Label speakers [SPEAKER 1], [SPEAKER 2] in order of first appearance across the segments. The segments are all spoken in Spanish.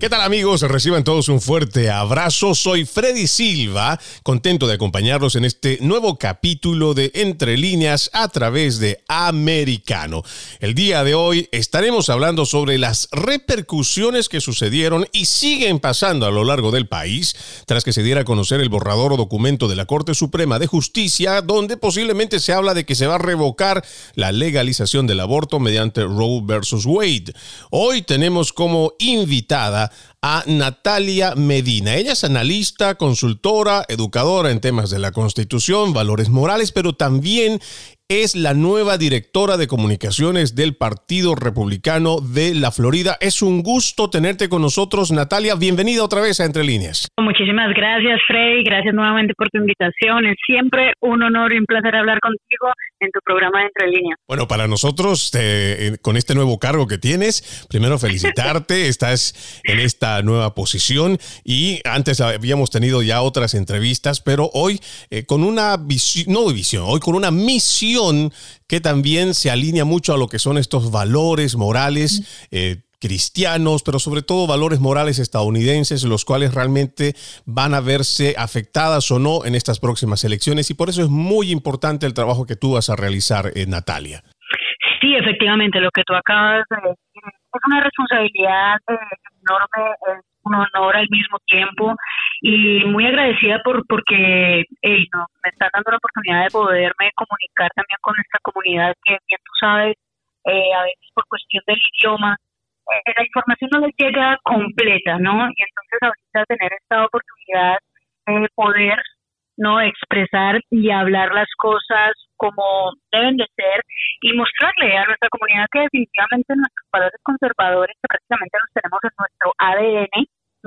[SPEAKER 1] ¿Qué tal amigos? Reciban todos un fuerte abrazo. Soy Freddy Silva, contento de acompañarlos en este nuevo capítulo de Entre líneas a través de Americano. El día de hoy estaremos hablando sobre las repercusiones que sucedieron y siguen pasando a lo largo del país tras que se diera a conocer el borrador o documento de la Corte Suprema de Justicia donde posiblemente se habla de que se va a revocar la legalización del aborto mediante Roe versus Wade. Hoy tenemos como invitada a Natalia Medina. Ella es analista, consultora, educadora en temas de la Constitución, valores morales, pero también es la nueva directora de comunicaciones del Partido Republicano de la Florida. Es un gusto tenerte con nosotros, Natalia. Bienvenida otra vez a Entre Líneas.
[SPEAKER 2] Muchísimas gracias, Frey. Gracias nuevamente por tu invitación. Es siempre un honor y un placer hablar contigo en tu programa de Entre Líneas.
[SPEAKER 1] Bueno, para nosotros, eh, con este nuevo cargo que tienes, primero felicitarte. Estás en esta nueva posición y antes habíamos tenido ya otras entrevistas, pero hoy eh, con una visión, no visión, hoy con una misión que también se alinea mucho a lo que son estos valores morales. Eh, cristianos, pero sobre todo valores morales estadounidenses, los cuales realmente van a verse afectadas o no en estas próximas elecciones. Y por eso es muy importante el trabajo que tú vas a realizar, eh, Natalia.
[SPEAKER 2] Sí, efectivamente, lo que tú acabas de decir es una responsabilidad eh, enorme, un honor al mismo tiempo y muy agradecida por porque me está dando la oportunidad de poderme comunicar también con esta comunidad que bien tú sabes, eh, a veces por cuestión del idioma, eh, la información no les llega completa, ¿no? Y entonces ahorita tener esta oportunidad de poder no expresar y hablar las cosas como deben de ser y mostrarle a nuestra comunidad que definitivamente nuestros valores conservadores que prácticamente los tenemos en nuestro ADN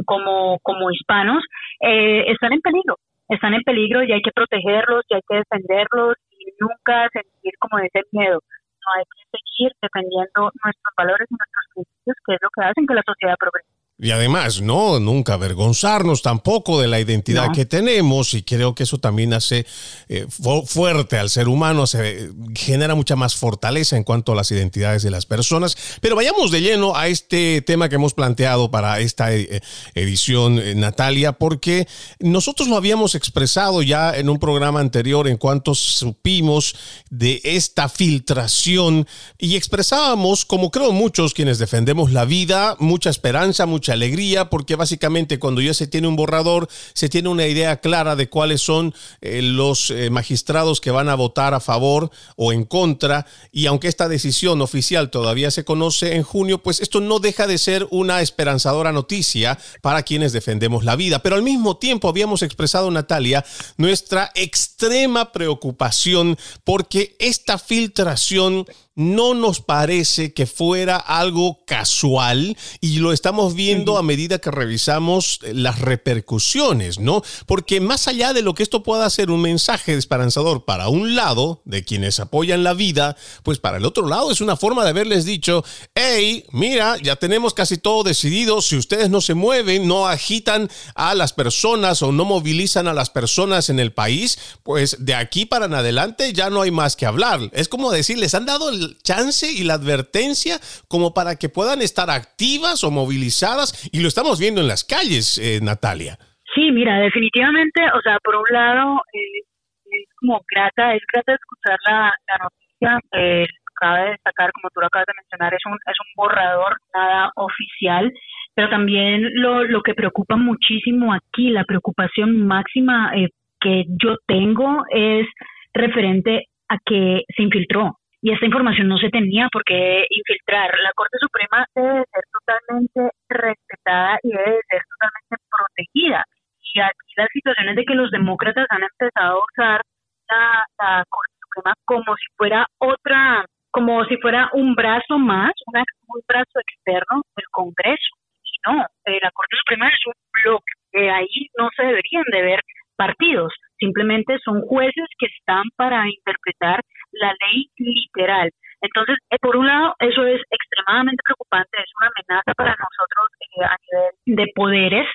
[SPEAKER 2] como, como hispanos eh, están en peligro, están en peligro y hay que protegerlos y hay que defenderlos y nunca sentir como ese miedo. No hay que seguir defendiendo nuestros valores y nuestros principios, que es lo que hacen que la sociedad progrese.
[SPEAKER 1] Y además, no, nunca avergonzarnos tampoco de la identidad que tenemos y creo que eso también hace eh, fuerte al ser humano, se genera mucha más fortaleza en cuanto a las identidades de las personas. Pero vayamos de lleno a este tema que hemos planteado para esta eh, edición, eh, Natalia, porque nosotros lo habíamos expresado ya en un programa anterior en cuanto supimos de esta filtración y expresábamos, como creo muchos quienes defendemos la vida, mucha esperanza, mucha alegría porque básicamente cuando ya se tiene un borrador, se tiene una idea clara de cuáles son eh, los eh, magistrados que van a votar a favor o en contra. Y aunque esta decisión oficial todavía se conoce en junio, pues esto no deja de ser una esperanzadora noticia para quienes defendemos la vida. Pero al mismo tiempo habíamos expresado, Natalia, nuestra extrema preocupación porque esta filtración no nos parece que fuera algo casual y lo estamos viendo a medida que revisamos las repercusiones, ¿no? Porque más allá de lo que esto pueda ser un mensaje esperanzador para un lado de quienes apoyan la vida, pues para el otro lado es una forma de haberles dicho, hey, mira, ya tenemos casi todo decidido, si ustedes no se mueven, no agitan a las personas o no movilizan a las personas en el país, pues de aquí para en adelante ya no hay más que hablar. Es como decirles, han dado el chance y la advertencia como para que puedan estar activas o movilizadas y lo estamos viendo en las calles, eh, Natalia.
[SPEAKER 2] Sí, mira, definitivamente, o sea, por un lado eh, es como grata, es grata escuchar la, noticia. Eh, cabe destacar, como tú lo acabas de mencionar, es un, es un borrador, nada oficial, pero también lo, lo que preocupa muchísimo aquí, la preocupación máxima eh, que yo tengo es referente a que se infiltró y esta información no se tenía por qué infiltrar. La Corte Suprema totalmente respetada y debe ser totalmente protegida. Y aquí la situación es de que los demócratas han empezado a usar la, Corte Suprema como si fuera otra, como si fuera un brazo más, un brazo externo del Congreso. Y no, eh, la Corte Suprema es un bloque, que ahí no se deberían de ver partidos, simplemente son jueces que están para interpretar la ley literal. Entonces, eh, por un lado, eso es extremadamente preocupante, es una amenaza para nosotros eh, a nivel de poderes,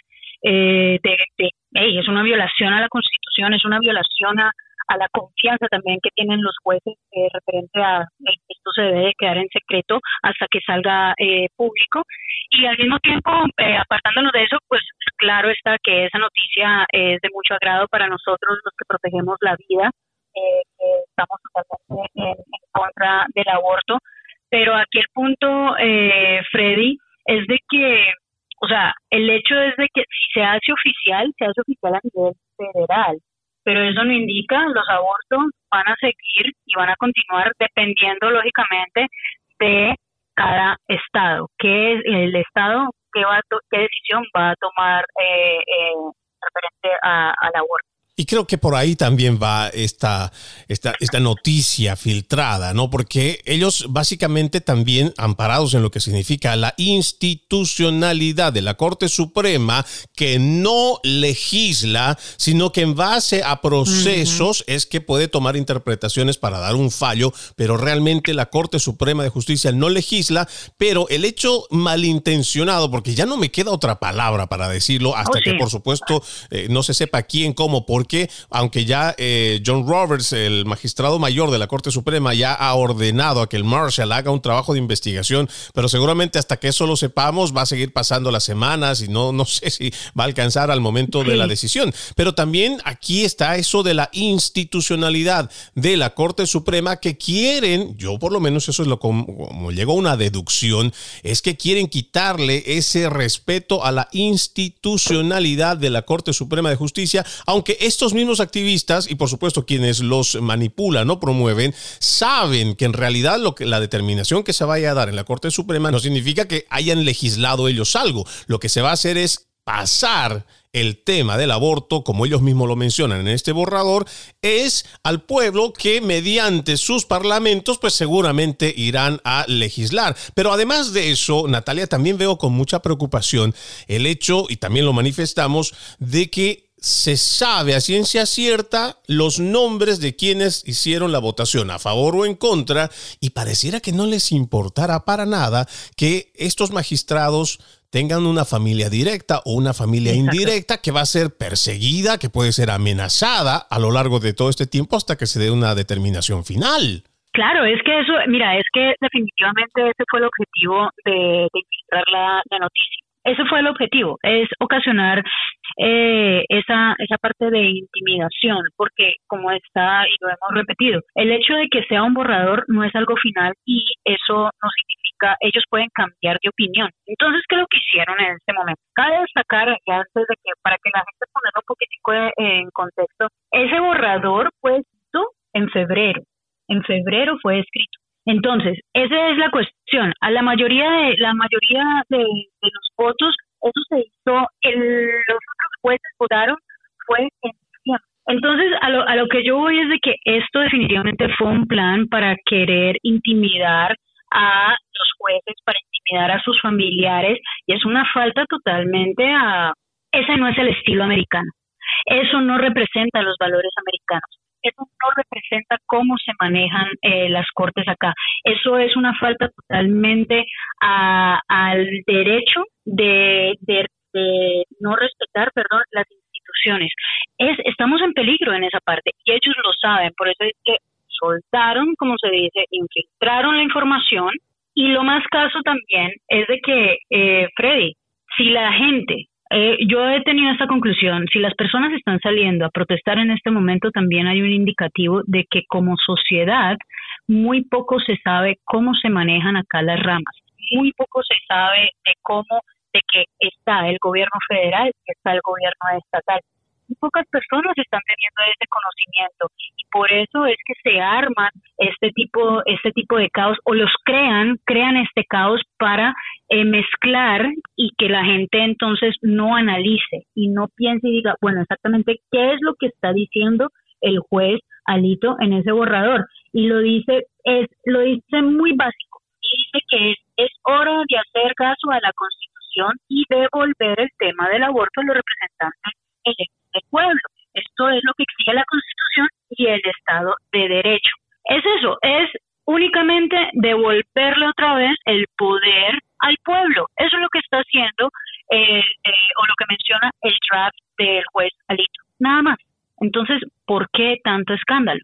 [SPEAKER 2] eh, de, es una violación a la Constitución, es una violación a, la confianza también que tienen los jueces referente a esto se debe de quedar en secreto hasta que salga público y al mismo tiempo apartándonos de eso pues claro está que esa noticia es de mucho agrado para nosotros los que protegemos la vida eh, estamos totalmente en, contra del aborto. Pero aquí el punto, eh, Freddy, es de que, o sea, el hecho es de que si se hace oficial, se hace oficial a nivel federal, pero eso no indica los abortos van a seguir y van a continuar dependiendo lógicamente de cada estado, qué es el estado, qué, va qué decisión va a tomar eh, eh, referente al aborto.
[SPEAKER 1] Y creo que por ahí también va esta, esta, esta noticia filtrada, ¿no? Porque ellos básicamente también amparados en lo que significa la institucionalidad de la Corte Suprema, que no legisla, sino que en base a procesos es que puede tomar interpretaciones para dar un fallo, pero realmente la Corte Suprema de Justicia no legisla, pero el hecho malintencionado, porque ya no me queda otra palabra para decirlo, hasta oh, que por supuesto eh, no se sepa quién, cómo, por porque aunque ya eh, John Roberts, el magistrado mayor de la Corte Suprema, ya ha ordenado a que el Marshall haga un trabajo de investigación, pero seguramente hasta que eso lo sepamos va a seguir pasando las semanas y no, no sé si va a alcanzar al momento de la decisión. Pero también aquí está eso de la institucionalidad de la Corte Suprema que quieren, yo por lo menos eso es lo como, como llegó a una deducción, es que quieren quitarle ese respeto a la institucionalidad de la Corte Suprema de Justicia, aunque es estos mismos activistas y por supuesto quienes los manipulan o promueven saben que en realidad lo que la determinación que se vaya a dar en la Corte Suprema no significa que hayan legislado ellos algo. Lo que se va a hacer es pasar el tema del aborto, como ellos mismos lo mencionan en este borrador, es al pueblo que mediante sus parlamentos, pues seguramente irán a legislar. Pero además de eso, Natalia, también veo con mucha preocupación el hecho, y también lo manifestamos, de que se sabe a ciencia cierta los nombres de quienes hicieron la votación a favor o en contra y pareciera que no les importara para nada que estos magistrados tengan una familia directa o una familia indirecta que va a ser perseguida, que puede ser amenazada a lo largo de todo este tiempo hasta que se dé una determinación final.
[SPEAKER 2] Claro, es que eso, mira, es que definitivamente ese fue el objetivo de, de la, la noticia. Ese fue el objetivo, es ocasionar eh, esa, esa parte de intimidación, porque como está, y lo hemos repetido, el hecho de que sea un borrador no es algo final y eso no significa, ellos pueden cambiar de opinión. Entonces, ¿qué es lo que hicieron en este momento? Cabe destacar, ya antes de que, para que la gente ponga un poquitico en contexto, ese borrador fue escrito en febrero, en febrero fue escrito. Entonces, esa es la cuestión. A la mayoría de la mayoría de, los votos, eso se hizo, el, los otros jueces votaron fue en diciembre. Entonces, a lo, a lo que yo voy es de que esto definitivamente fue un plan para querer intimidar a los jueces, para intimidar a sus familiares, y es una falta totalmente a... Ese no es el estilo americano. Eso no representa los valores americanos eso no representa cómo se manejan eh, las cortes acá. Eso es una falta totalmente al derecho de, no respetar, perdón, las instituciones. Es, estamos en peligro en esa parte y ellos lo saben, por eso es que soltaron, como se dice, infiltraron la información y lo más caso también es de que, eh, Freddy, si la gente eh, yo he tenido esta conclusión. Si las personas están saliendo a protestar en este momento, también hay un indicativo de que como sociedad muy poco se sabe cómo se manejan acá las ramas. Muy poco se sabe de cómo, de que está el gobierno federal y está el gobierno estatal. Pocas personas están teniendo ese conocimiento y por eso es que se arman este tipo, este tipo de caos o los crean, crean este caos para eh, mezclar y que la gente entonces no analice y no piense y diga, bueno, exactamente qué es lo que está diciendo el juez Alito en ese borrador. Y lo dice, es, lo dice muy básico. Dice que es, es hora de hacer caso a la Constitución y devolver el tema del aborto a los representantes electos del pueblo. Esto es lo que exige la Constitución y el Estado de Derecho. Es eso, es únicamente devolverle otra vez el poder al pueblo. Eso es lo que está haciendo eh, eh, o lo que menciona el draft del juez Alito. Nada más. Entonces, ¿por qué tanto escándalo?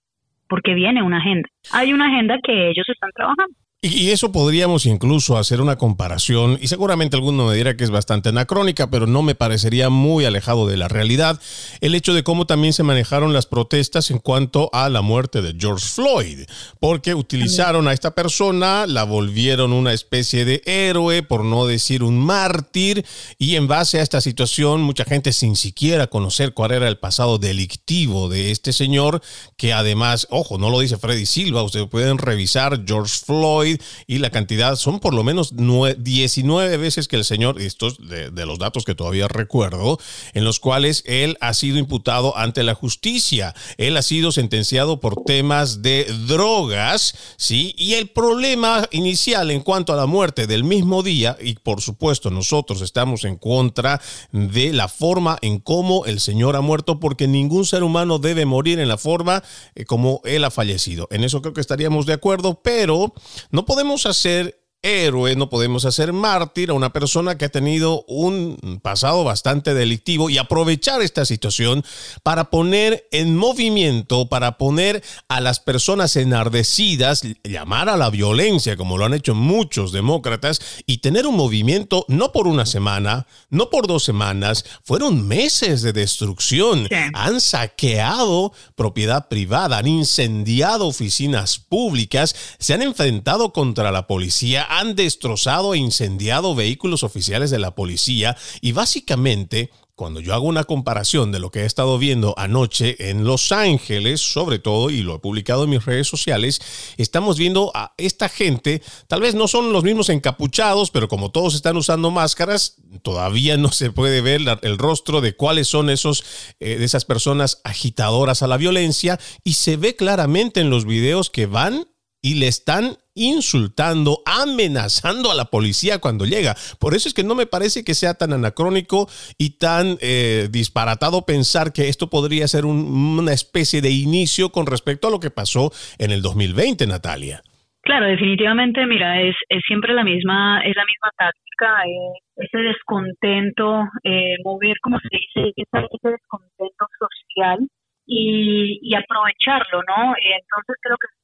[SPEAKER 2] Porque viene una agenda. Hay una agenda que ellos están trabajando.
[SPEAKER 1] Y, eso podríamos incluso hacer una comparación, y seguramente alguno me dirá que es bastante anacrónica, pero no me parecería muy alejado de la realidad, el hecho de cómo también se manejaron las protestas en cuanto a la muerte de George Floyd, porque utilizaron a esta persona, la volvieron una especie de héroe, por no decir un mártir, y en base a esta situación, mucha gente sin siquiera conocer cuál era el pasado delictivo de este señor, que además, ojo, no lo dice Freddy Silva, ustedes pueden revisar George Floyd, y la cantidad son por lo menos 19 veces que el señor, estos de, de, los datos que todavía recuerdo, en los cuales él ha sido imputado ante la justicia. Él ha sido sentenciado por temas de drogas, ¿sí? Y el problema inicial en cuanto a la muerte del mismo día, y por supuesto nosotros estamos en contra de la forma en cómo el señor ha muerto, porque ningún ser humano debe morir en la forma eh, como él ha fallecido. En eso creo que estaríamos de acuerdo, pero no podemos hacer héroe, no podemos hacer mártir a una persona que ha tenido un pasado bastante delictivo y aprovechar esta situación para poner en movimiento, para poner a las personas enardecidas, llamar a la violencia, como lo han hecho muchos demócratas, y tener un movimiento no por una semana, no por dos semanas, fueron meses de destrucción. Han saqueado propiedad privada, han incendiado oficinas públicas, se han enfrentado contra la policía, han destrozado e incendiado vehículos oficiales de la policía y básicamente cuando yo hago una comparación de lo que he estado viendo anoche en Los Ángeles, sobre todo, y lo he publicado en mis redes sociales, estamos viendo a esta gente, tal vez no son los mismos encapuchados, pero como todos están usando máscaras, todavía no se puede ver el rostro de cuáles son esos, eh, de esas personas agitadoras a la violencia, y se ve claramente en los videos que van y le están insultando, amenazando a la policía cuando llega. Por eso es que no me parece que sea tan anacrónico y tan eh, disparatado pensar que esto podría ser una especie de inicio con respecto a lo que pasó en el 2020, Natalia.
[SPEAKER 2] Claro, definitivamente, mira, es, es siempre la misma, es la misma táctica, eh, ese descontento, eh, mover, como se dice, ese, descontento social y, y aprovecharlo, ¿no? entonces creo que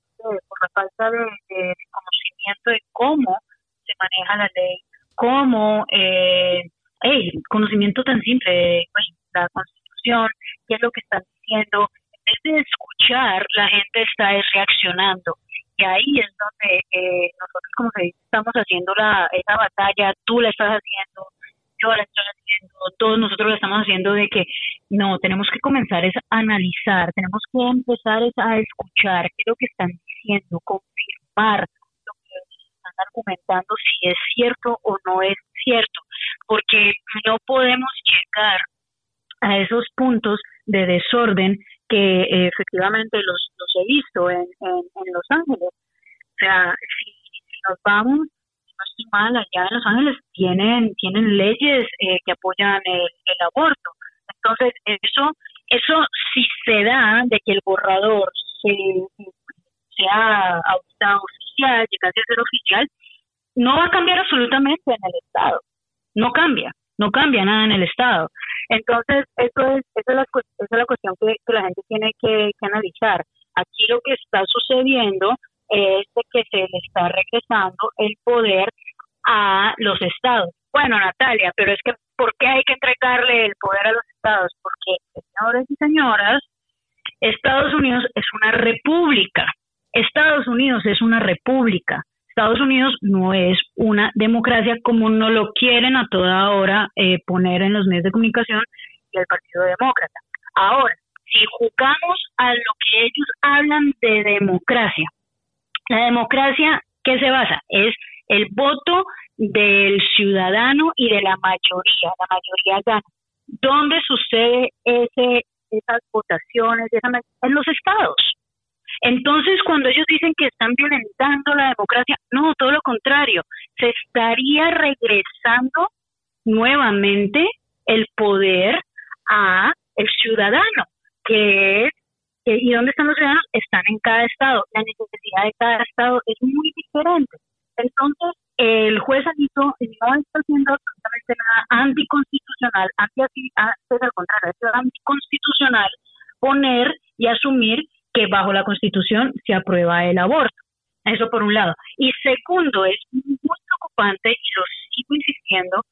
[SPEAKER 2] por la falta de, conocimiento de cómo se maneja la ley, cómo, eh, conocimiento tan simple de pues, la constitución, qué es lo que están diciendo, en vez de escuchar, la gente está reaccionando. Y ahí es donde eh, nosotros, como se dice, estamos haciendo la, esa batalla, tú la estás haciendo, yo la estoy haciendo, todos nosotros la estamos haciendo de que no, tenemos que comenzar es a analizar, tenemos que empezar es a escuchar qué es lo que están diciendo, confirmar lo que están argumentando, si es cierto o no es cierto, porque no podemos llegar a esos puntos de desorden que eh, efectivamente los, los he visto en, en, Los Ángeles. O sea, si, nos vamos, no estoy mal, allá en Los Ángeles tienen, tienen leyes eh, que apoyan el, el aborto. Entonces, eso, eso si se da de que el borrador se sea oficial, llegase a ser oficial, no va a cambiar absolutamente en el Estado. No cambia, no cambia nada en el Estado. Entonces, eso es, esa, es la, esa es la cuestión que, la gente tiene que, analizar. Aquí lo que está sucediendo es que se le está regresando el poder a los estados. Bueno, Natalia, pero es que ¿por qué hay que entregarle el poder a los estados? Porque, señores y señoras, Estados Unidos es una república. Estados Unidos es una república. Estados Unidos no es una democracia como no lo quieren a toda hora eh, poner en los medios de comunicación y el Partido Demócrata. Ahora, si jugamos a lo que ellos hablan de democracia, la democracia, ¿qué se basa? Es el voto del ciudadano y de la mayoría. La mayoría gana. ¿Dónde sucede ese, esas votaciones? en los estados. Entonces, cuando ellos dicen que están violentando la democracia, no, todo lo contrario, se estaría regresando nuevamente el poder a el ciudadano, que es ¿y dónde están los ciudadanos? Están en cada estado. La necesidad de cada estado es muy diferente. Entonces, el juez Alito no está haciendo absolutamente nada anticonstitucional, anti, antes al contrario, es anticonstitucional poner y asumir que bajo la Constitución se aprueba el aborto. Eso por un lado. Y segundo, es muy preocupante, y lo sigo insistiendo,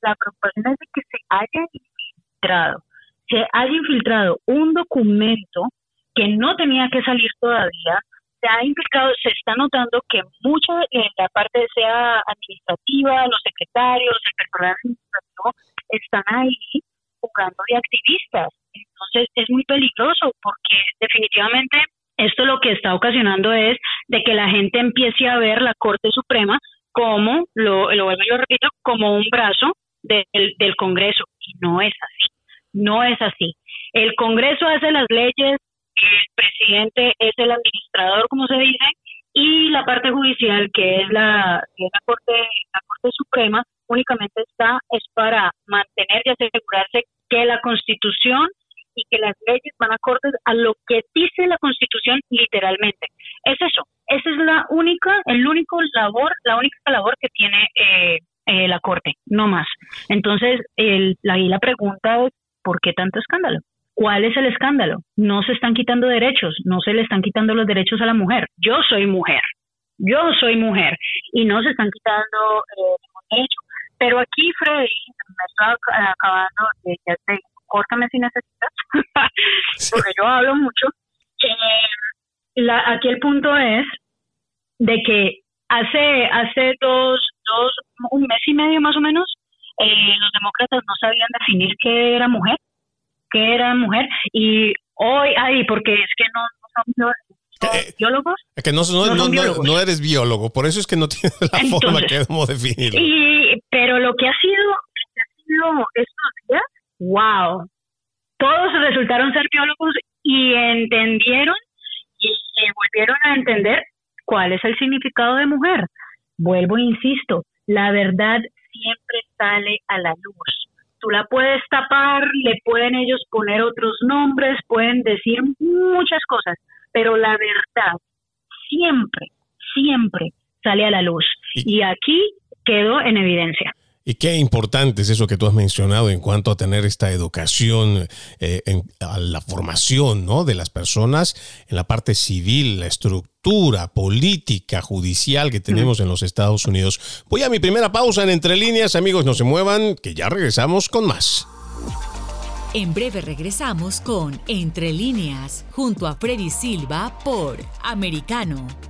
[SPEAKER 2] la preocupación es de que se haya infiltrado, se haya infiltrado un documento que no tenía que salir todavía, se ha implicado, se está notando que mucha de la parte sea administrativa, los secretarios, el personal administrativo, están ahí jugando de activistas. Entonces es muy peligroso porque definitivamente esto lo que está ocasionando es de que la gente empiece a ver la Corte Suprema como, lo, lo vuelvo y lo repito, como un brazo del, del Congreso. Y no es así. No es así. El Congreso hace las leyes, el presidente es el administrador, como se dice, y la parte judicial, que es la, la, Corte, la Corte Suprema, únicamente está es para mantener y asegurarse que la Constitución y que las leyes van acordes a lo que dice la Constitución literalmente. Es eso, esa es la única, el único labor, la única labor que tiene eh, eh, la Corte, no más. Entonces, el, ahí la pregunta es, ¿por qué tanto escándalo? ¿Cuál es el escándalo? No se están quitando derechos, no se le están quitando los derechos a la mujer. Yo soy mujer, yo soy mujer y no se están quitando eh, derechos. Pero aquí, Freddy, me está acabando, de ya te, córtame si necesitas, porque yo hablo mucho. Eh, la, aquí el punto es de que hace hace dos, dos, un mes y medio más o menos, eh, los demócratas no sabían definir qué era mujer mujer y hoy, ay, porque es que no, son eh, biólogos.
[SPEAKER 1] Es que no, no, eres biólogo, por eso es que no tienes la forma que debemos definir.
[SPEAKER 2] Y, pero lo que ha sido, que ha sido estos días, wow, todos resultaron ser biólogos y entendieron y se volvieron a entender cuál es el significado de mujer. Vuelvo e insisto, la verdad siempre sale a la luz tú la puedes tapar, le pueden ellos poner otros nombres, pueden decir muchas cosas, pero la verdad siempre, siempre sale a la luz. Y aquí quedó en evidencia.
[SPEAKER 1] Y qué importante es eso que tú has mencionado en cuanto a tener esta educación, eh, en, a la formación ¿no? de las personas en la parte civil, la estructura política, judicial que tenemos en los Estados Unidos. Voy a mi primera pausa en Entre Líneas, amigos, no se muevan, que ya regresamos con más.
[SPEAKER 3] En breve regresamos con Entre Líneas, junto a Freddy Silva por Americano.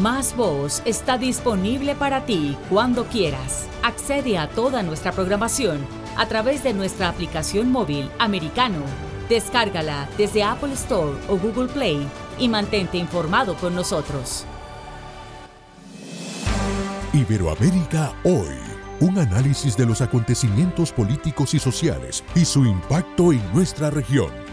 [SPEAKER 3] Más Voz está disponible para ti cuando quieras. Accede a toda nuestra programación a través de nuestra aplicación móvil americano. Descárgala desde Apple Store o Google Play y mantente informado con nosotros.
[SPEAKER 4] Iberoamérica hoy. Un análisis de los acontecimientos políticos y sociales y su impacto en nuestra región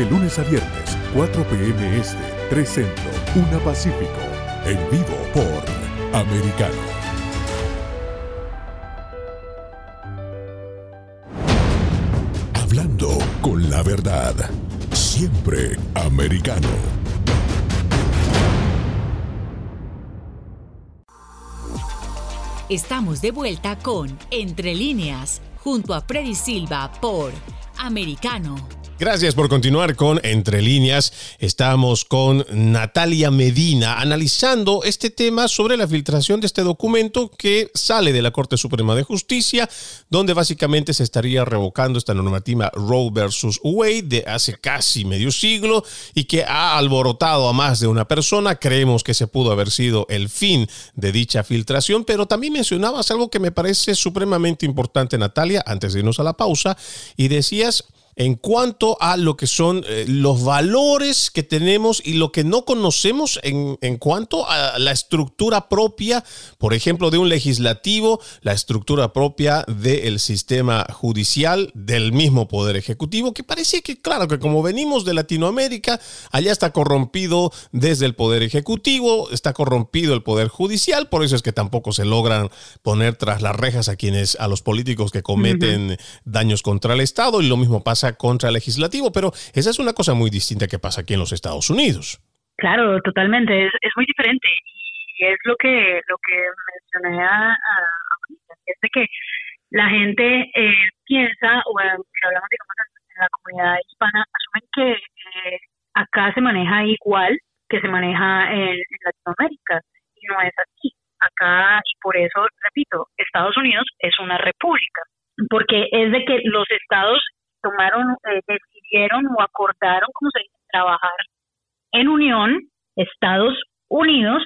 [SPEAKER 4] De lunes a viernes, 4 p.m. Este, 3 Centro, 1 Pacífico. En vivo por Americano. Hablando con la verdad. Siempre americano.
[SPEAKER 3] Estamos de vuelta con Entre líneas, junto a Freddy Silva por Americano.
[SPEAKER 1] Gracias por continuar con Entre líneas. Estamos con Natalia Medina analizando este tema sobre la filtración de este documento que sale de la Corte Suprema de Justicia, donde básicamente se estaría revocando esta normativa Roe versus Wade de hace casi medio siglo y que ha alborotado a más de una persona. Creemos que se pudo haber sido el fin de dicha filtración, pero también mencionabas algo que me parece supremamente importante, Natalia, antes de irnos a la pausa, y decías en cuanto a lo que son eh, los valores que tenemos y lo que no conocemos en, en, cuanto a la estructura propia, por ejemplo, de un legislativo, la estructura propia del sistema judicial, del mismo poder ejecutivo, que parece que, claro, que como venimos de Latinoamérica, allá está corrompido desde el poder ejecutivo, está corrompido el poder judicial, por eso es que tampoco se logran poner tras las rejas a quienes, a los políticos que cometen daños contra el Estado, y lo mismo pasa contra el legislativo, pero esa es una cosa muy distinta que pasa aquí en los Estados Unidos.
[SPEAKER 2] Claro, totalmente, es, es muy diferente y es lo que lo que mencioné a, es de que la gente eh, piensa, o si hablamos digamos en la comunidad hispana, asumen que eh, acá se maneja igual que se maneja en, en Latinoamérica y no es así. Acá, y por eso, repito, Estados Unidos es una república, porque es de que los estados tomaron, eh, decidieron o acordaron, como se dice, trabajar en unión, Estados Unidos,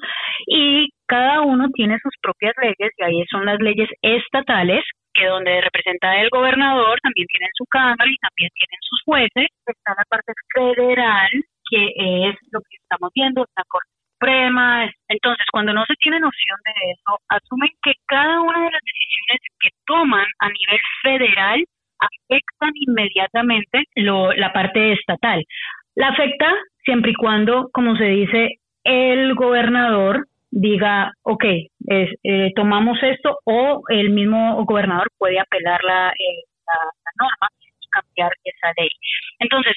[SPEAKER 2] y cada uno tiene sus propias leyes, y ahí son las leyes estatales, que donde representa el gobernador también tienen su Cámara y también tienen sus jueces, está la parte federal, que es lo que estamos viendo, la Corte Suprema. Entonces, cuando no se tiene noción de eso, asumen que cada una de las decisiones que toman a nivel federal afectan inmediatamente lo, la parte estatal. La afecta siempre y cuando, como se dice, el gobernador diga, ok, eh, tomamos esto o el mismo gobernador puede apelar la, eh, la norma y cambiar esa ley. Entonces,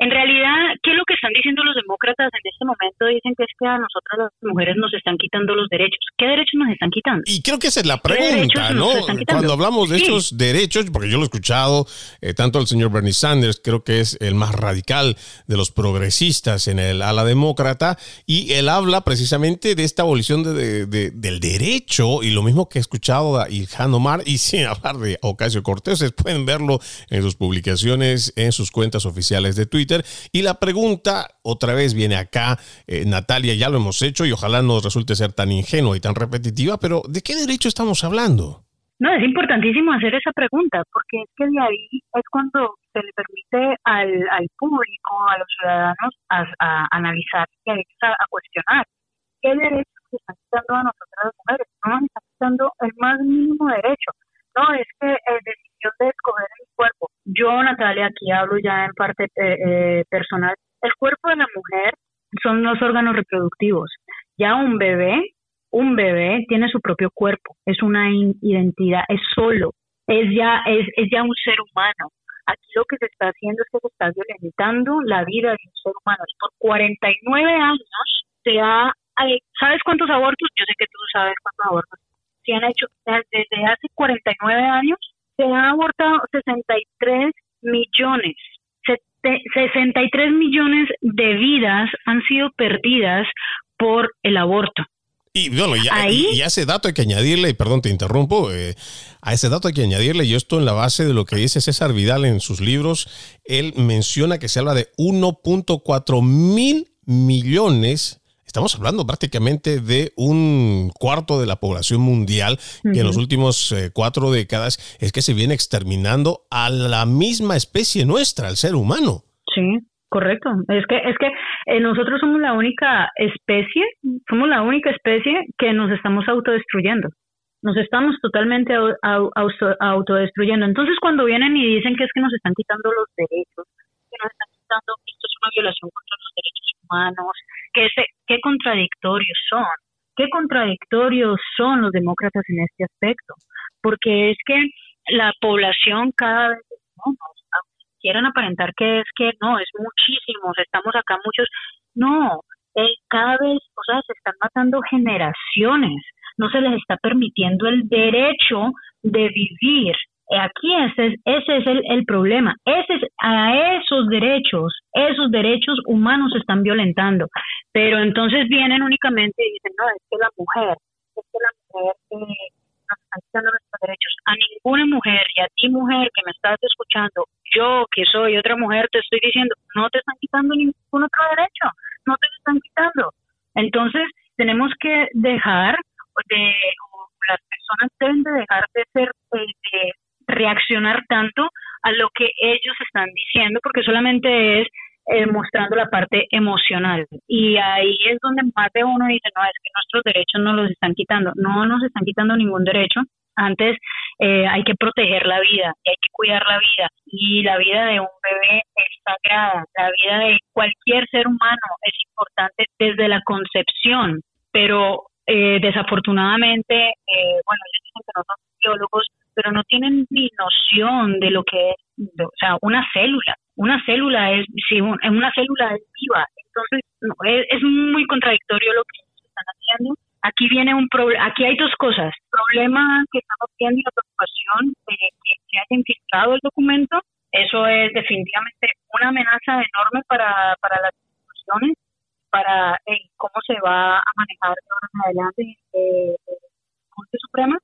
[SPEAKER 2] en realidad, ¿qué es lo que están diciendo los demócratas en este momento? Dicen que es que a nosotros las mujeres nos están quitando los derechos. ¿Qué derechos nos están quitando?
[SPEAKER 1] Y creo que esa es la pregunta, ¿no? Cuando hablamos de esos derechos, porque yo lo he escuchado eh, tanto al señor Bernie Sanders, creo que es el más radical de los progresistas en el ala demócrata, y él habla precisamente de esta abolición de, del derecho, y lo mismo que he escuchado a Ilhan Omar, y sin hablar de Ocasio Cortés, pueden verlo en sus publicaciones, en sus cuentas oficiales de Twitter y la pregunta otra vez viene acá, eh, Natalia, ya lo hemos hecho y ojalá no resulte ser tan ingenua y tan repetitiva, pero ¿de qué derecho estamos hablando?
[SPEAKER 2] No, es importantísimo hacer esa pregunta, porque es que de ahí es cuando se le permite al, al público, a los ciudadanos, a, analizar y a, cuestionar qué derechos se están quitando a nosotras las mujeres. No nos están quitando el más mínimo derecho. No, es que eh, decisión de escoger el cuerpo. Yo, Natalia, aquí hablo ya en parte eh, eh, personal. El cuerpo de la mujer son los órganos reproductivos. Ya un bebé, un bebé tiene su propio cuerpo, es una identidad, es solo, es ya, es, es ya un ser humano. Aquí lo que se está haciendo es que se está violentando la vida de un ser humano. Y por 49 años se ha, ¿sabes cuántos abortos? Yo sé que tú sabes cuántos abortos se han hecho. Desde hace 49 años se han abortado 63 millones. 63 millones de vidas han sido perdidas por el aborto.
[SPEAKER 1] Y bueno, y, a ese dato hay que añadirle, y perdón, te interrumpo, eh, a ese dato hay que añadirle, y esto en la base de lo que dice César Vidal en sus libros, él menciona que se habla de 1.4 mil millones Estamos hablando prácticamente de un cuarto de la población mundial que en los últimos eh, cuatro décadas es que se viene exterminando a la misma especie nuestra, al ser humano.
[SPEAKER 2] Sí, correcto. Es que es que eh, nosotros somos la única especie, somos la única especie que nos estamos autodestruyendo. Nos estamos totalmente autodestruyendo. Entonces, cuando vienen y dicen que es que nos están quitando los derechos, que nos están quitando, esto es una violación contra los derechos humanos, que qué contradictorios son, qué contradictorios son los demócratas en este aspecto, porque es que la población cada vez no, quieren aparentar que es que no, es muchísimos, estamos acá muchos, no, eh, cada vez, o sea, se están matando generaciones, no se les está permitiendo el derecho de vivir Aquí ese es, ese es el, el problema. Ese es, a esos derechos, esos derechos humanos se están violentando. Pero entonces vienen únicamente y dicen, no, es que la mujer, es que la mujer eh, nos está quitando nuestros derechos. A ninguna mujer y a ti mujer que me estás escuchando, yo que soy otra mujer te estoy diciendo, no te están quitando ningún otro derecho, no te están quitando. Entonces tenemos que dejar de, las personas deben de dejar de ser, reaccionar tanto a lo que ellos están diciendo, porque solamente es eh, mostrando la parte emocional. Y ahí es donde más de uno dice, no, es que nuestros derechos no los están quitando. No nos están quitando ningún derecho. Antes eh, hay que proteger la vida y hay que cuidar la vida. Y la vida de un bebé es sagrada. La vida de cualquier ser humano es importante desde la concepción. Pero eh, desafortunadamente, bueno, ellos dicen que no son biólogos, pero no tienen ni noción de lo que es, o sea, una célula. Una célula es, si una célula es viva, entonces es, muy contradictorio lo que están haciendo. Aquí viene un aquí hay dos cosas. Problema que estamos viendo y la preocupación de que se haya infiltrado el documento. Eso es definitivamente una amenaza enorme para, para las instituciones, para cómo se va a manejar ahora en adelante eh, la Corte Suprema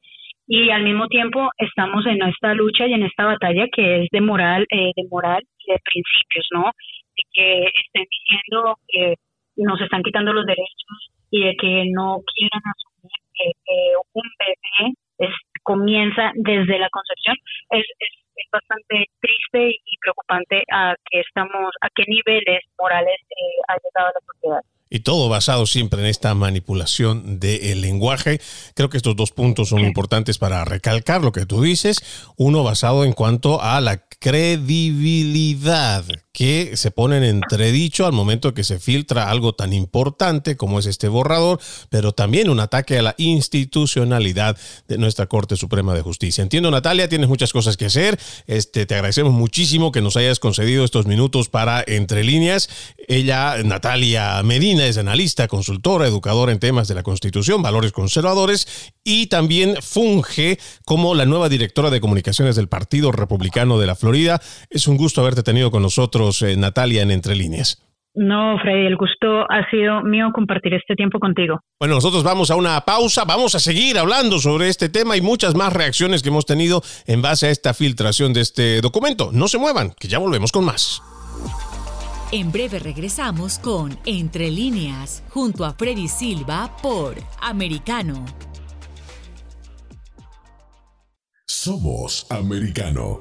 [SPEAKER 2] y al mismo tiempo estamos en esta lucha y en esta batalla que es de moral, eh, de moral y de principios, ¿no? De que estén diciendo que nos están quitando los derechos y de que no quieran asumir que, un bebé es, comienza desde la concepción es, es, bastante triste y preocupante a que estamos a qué niveles morales eh, ha llegado la sociedad.
[SPEAKER 1] Y todo basado siempre en esta manipulación del lenguaje. Creo que estos dos puntos son importantes para recalcar lo que tú dices. Uno basado en cuanto a la credibilidad que se pone en entredicho al momento que se filtra algo tan importante como es este borrador, pero también un ataque a la institucionalidad de nuestra Corte Suprema de Justicia. Entiendo, Natalia, tienes muchas cosas que hacer. Este, te agradecemos muchísimo que nos hayas concedido estos minutos para Entre Líneas. Ella, Natalia Medina, es analista, consultora, educadora en temas de la Constitución, valores conservadores y también funge como la nueva directora de comunicaciones del Partido Republicano de la Florida. Es un gusto haberte tenido con nosotros, eh, Natalia, en Entre Líneas.
[SPEAKER 2] No, Freddy, el gusto ha sido mío compartir este tiempo contigo.
[SPEAKER 1] Bueno, nosotros vamos a una pausa, vamos a seguir hablando sobre este tema y muchas más reacciones que hemos tenido en base a esta filtración de este documento. No se muevan, que ya volvemos con más.
[SPEAKER 3] En breve regresamos con Entre líneas, junto a Freddy Silva por Americano.
[SPEAKER 4] Somos Americano.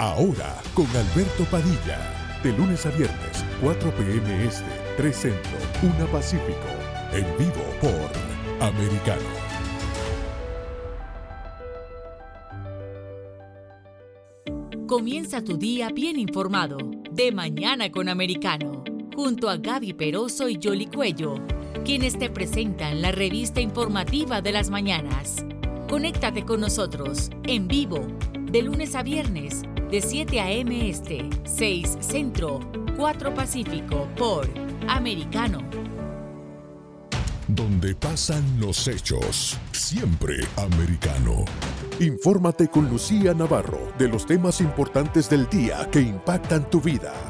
[SPEAKER 4] Ahora con Alberto Padilla. De lunes a viernes, 4 p.m. Este, 3 Centro, 1 Pacífico. En vivo por Americano.
[SPEAKER 3] Comienza tu día bien informado. De mañana con Americano. Junto a Gaby Peroso y Jolly Cuello. Quienes te presentan la revista informativa de las mañanas. Conéctate con nosotros en vivo de lunes a viernes de 7 a.m. Este, 6 Centro, 4 Pacífico por Americano.
[SPEAKER 4] Donde pasan los hechos, siempre americano. Infórmate con Lucía Navarro de los temas importantes del día que impactan tu vida.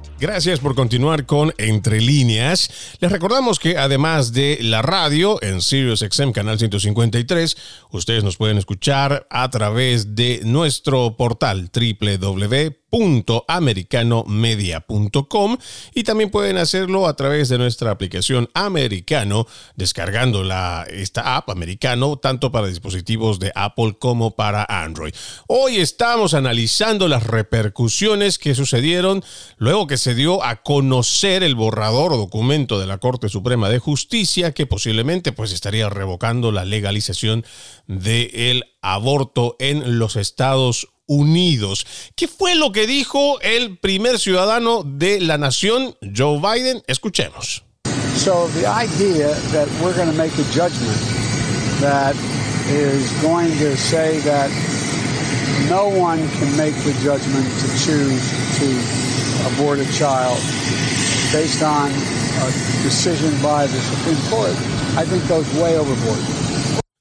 [SPEAKER 1] Gracias por continuar con Entre Líneas. Les recordamos que además de la radio en Sirius XM Canal 153, ustedes nos pueden escuchar a través de nuestro portal www americanomedia.com y también pueden hacerlo a través de nuestra aplicación Americano descargando la, esta app Americano tanto para dispositivos de Apple como para Android. Hoy estamos analizando las repercusiones que sucedieron luego que se dio a conocer el borrador o documento de la Corte Suprema de Justicia que posiblemente pues estaría revocando la legalización del aborto en los Estados Unidos. ¿Qué fue lo que dijo el primer ciudadano de la nación, Joe Biden? Escuchemos.
[SPEAKER 5] So the idea that we're going to make a judgment that is going to say that no one can make the judgment to choose to abort a child based on a decision by the Supreme Court, I think goes way overboard.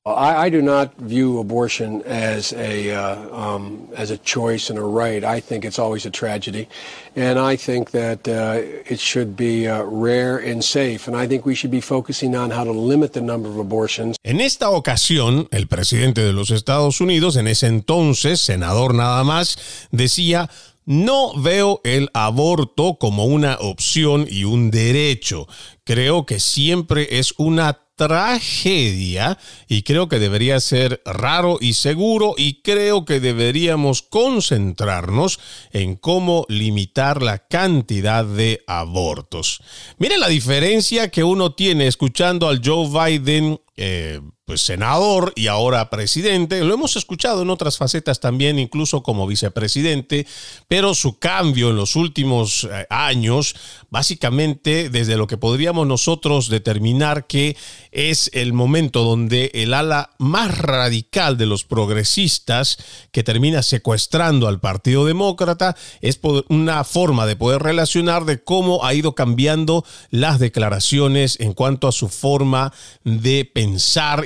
[SPEAKER 6] I, I, do not view abortion as a uh, um, as a choice and a right. I think it's always a tragedy, and I think that uh, it should be uh, rare and safe. And I think we should be focusing on how to limit the number of abortions.
[SPEAKER 1] En esta ocasión, el presidente de los Estados Unidos, en ese entonces senador nada más, decía. No veo el aborto como una opción y un derecho. Creo que siempre es una tragedia y creo que debería ser raro y seguro y creo que deberíamos concentrarnos en cómo limitar la cantidad de abortos. Mire la diferencia que uno tiene escuchando al Joe Biden eh, pues senador y ahora presidente. Lo hemos escuchado en otras facetas también, incluso como vicepresidente, pero su cambio en los últimos eh, años, básicamente desde lo que podríamos nosotros determinar que es el momento donde el ala más radical de los progresistas, que termina secuestrando al Partido Demócrata, es una forma de poder relacionar de cómo ha ido cambiando las declaraciones en cuanto a su forma de pensar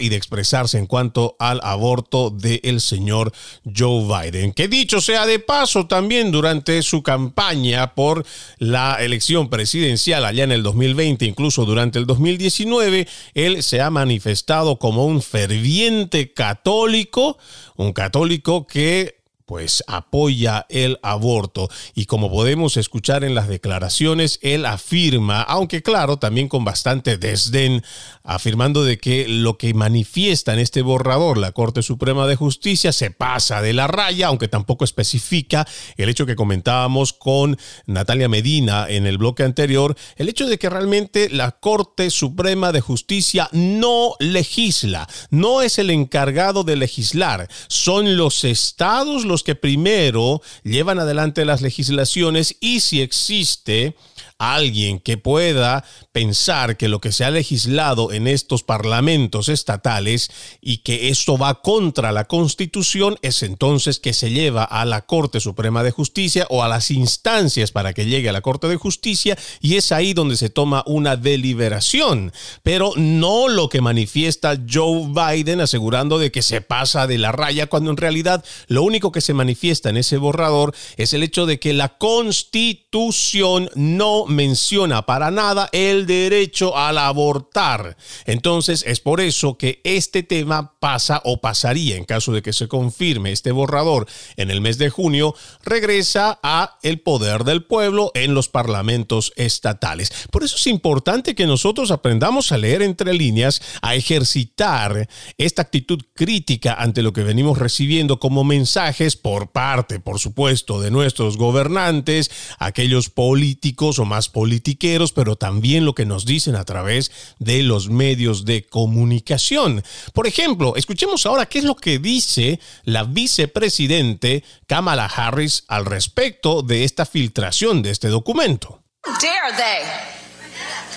[SPEAKER 1] y de expresarse en cuanto al aborto del señor Joe Biden. Que dicho sea de paso, también durante su campaña por la elección presidencial allá en el 2020, incluso durante el 2019, él se ha manifestado como un ferviente católico, un católico que pues apoya el aborto. Y como podemos escuchar en las declaraciones, él afirma, aunque claro, también con bastante desdén, afirmando de que lo que manifiesta en este borrador la Corte Suprema de Justicia se pasa de la raya, aunque tampoco especifica el hecho que comentábamos con Natalia Medina en el bloque anterior, el hecho de que realmente la Corte Suprema de Justicia no legisla, no es el encargado de legislar, son los estados los que primero llevan adelante las legislaciones y si existe alguien que pueda pensar que lo que se ha legislado en estos parlamentos estatales y que esto va contra la Constitución es entonces que se lleva a la Corte Suprema de Justicia o a las instancias para que llegue a la Corte de Justicia y es ahí donde se toma una deliberación, pero no lo que manifiesta Joe Biden asegurando de que se pasa de la raya cuando en realidad lo único que se manifiesta en ese borrador es el hecho de que la Constitución no menciona para nada el derecho al abortar. Entonces es por eso que este tema pasa o pasaría en caso de que se confirme este borrador en el mes de junio, regresa a el poder del pueblo en los parlamentos estatales. Por eso es importante que nosotros aprendamos a leer entre líneas, a ejercitar esta actitud crítica ante lo que venimos recibiendo como mensajes por parte, por supuesto, de nuestros gobernantes, aquellos políticos o politiqueros, pero también lo que nos dicen a través de los medios de comunicación. Por ejemplo, escuchemos ahora qué es lo que dice la vicepresidente Kamala Harris al respecto de esta filtración de este documento.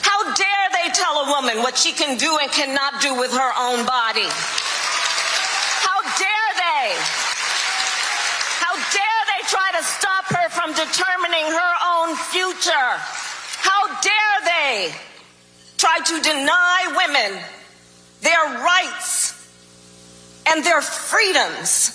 [SPEAKER 7] How dare they tell a woman what she can do and cannot do with her own body? How dare they? How dare they try to stop determining her own future? How dare they try to deny women their rights and their freedoms?